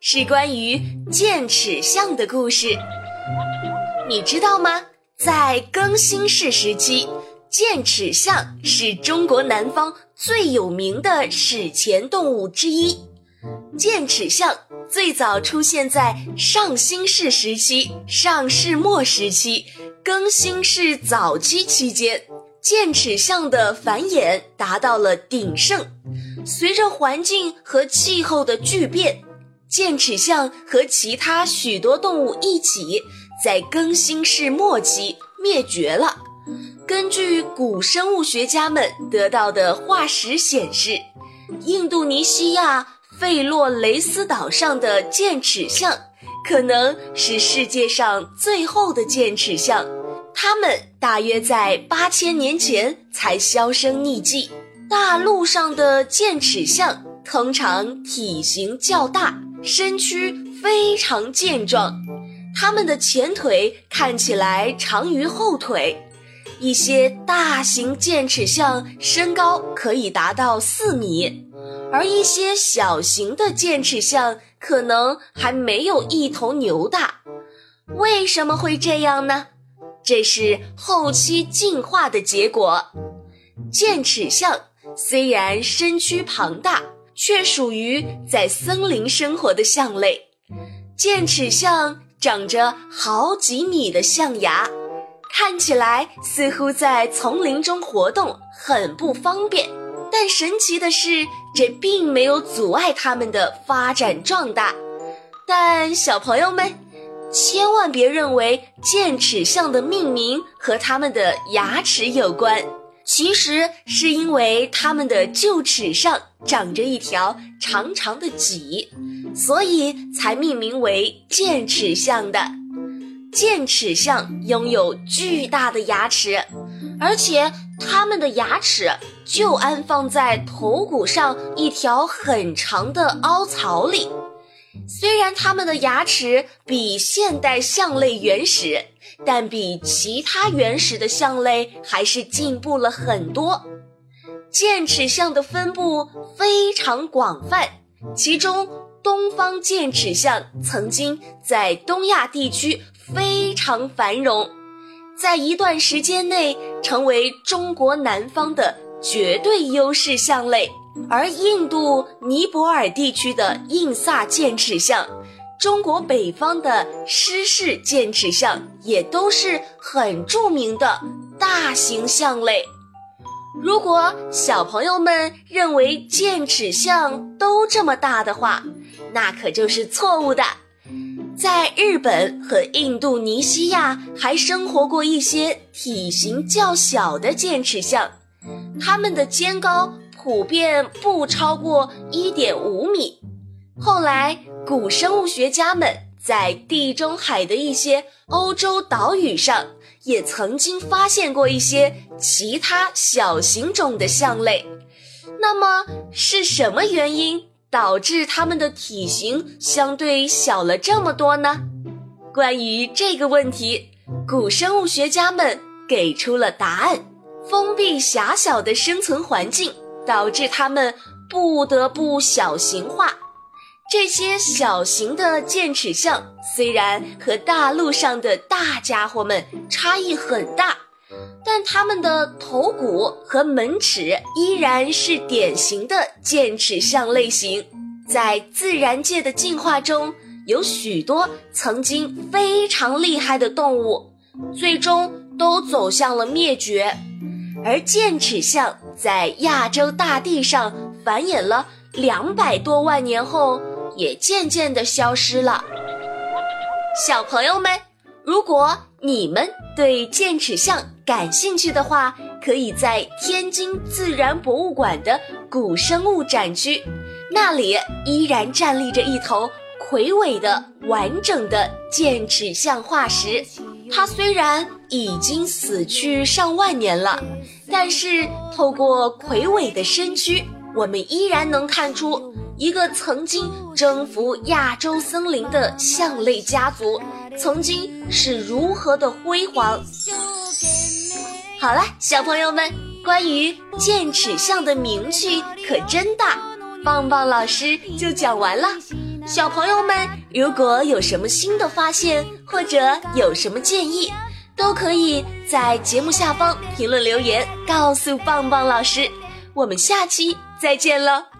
是关于剑齿象的故事。你知道吗？在更新世时期，剑齿象是中国南方最有名的史前动物之一。剑齿象最早出现在上新世时期、上世末时期、更新世早期期间。剑齿象的繁衍达到了鼎盛，随着环境和气候的巨变，剑齿象和其他许多动物一起在更新世末期灭绝了。根据古生物学家们得到的化石显示，印度尼西亚费洛雷斯岛上的剑齿象可能是世界上最后的剑齿象。它们大约在八千年前才销声匿迹。大陆上的剑齿象通常体型较大，身躯非常健壮，它们的前腿看起来长于后腿。一些大型剑齿象身高可以达到四米，而一些小型的剑齿象可能还没有一头牛大。为什么会这样呢？这是后期进化的结果。剑齿象虽然身躯庞大，却属于在森林生活的象类。剑齿象长着好几米的象牙，看起来似乎在丛林中活动很不方便。但神奇的是，这并没有阻碍它们的发展壮大。但小朋友们。千万别认为剑齿象的命名和它们的牙齿有关，其实是因为它们的臼齿上长着一条长长的脊，所以才命名为剑齿象的。剑齿象拥有巨大的牙齿，而且它们的牙齿就安放在头骨上一条很长的凹槽里。虽然它们的牙齿比现代象类原始，但比其他原始的象类还是进步了很多。剑齿象的分布非常广泛，其中东方剑齿象曾经在东亚地区非常繁荣，在一段时间内成为中国南方的绝对优势象类。而印度尼泊尔地区的印萨剑齿象，中国北方的狮氏剑齿象，也都是很著名的大型象类。如果小朋友们认为剑齿象都这么大的话，那可就是错误的。在日本和印度尼西亚，还生活过一些体型较小的剑齿象，它们的肩高。普遍不超过一点五米。后来，古生物学家们在地中海的一些欧洲岛屿上，也曾经发现过一些其他小型种的象类。那么，是什么原因导致它们的体型相对小了这么多呢？关于这个问题，古生物学家们给出了答案：封闭狭小的生存环境。导致它们不得不小型化。这些小型的剑齿象虽然和大陆上的大家伙们差异很大，但它们的头骨和门齿依然是典型的剑齿象类型。在自然界的进化中，有许多曾经非常厉害的动物，最终都走向了灭绝。而剑齿象在亚洲大地上繁衍了两百多万年后，也渐渐地消失了。小朋友们，如果你们对剑齿象感兴趣的话，可以在天津自然博物馆的古生物展区，那里依然站立着一头魁伟的完整的剑齿象化石。它虽然已经死去上万年了，但是透过魁伟的身躯，我们依然能看出一个曾经征服亚洲森林的象类家族曾经是如何的辉煌。好了，小朋友们，关于剑齿象的名句可真大，棒棒老师就讲完了。小朋友们，如果有什么新的发现，或者有什么建议，都可以在节目下方评论留言告诉棒棒老师。我们下期再见了。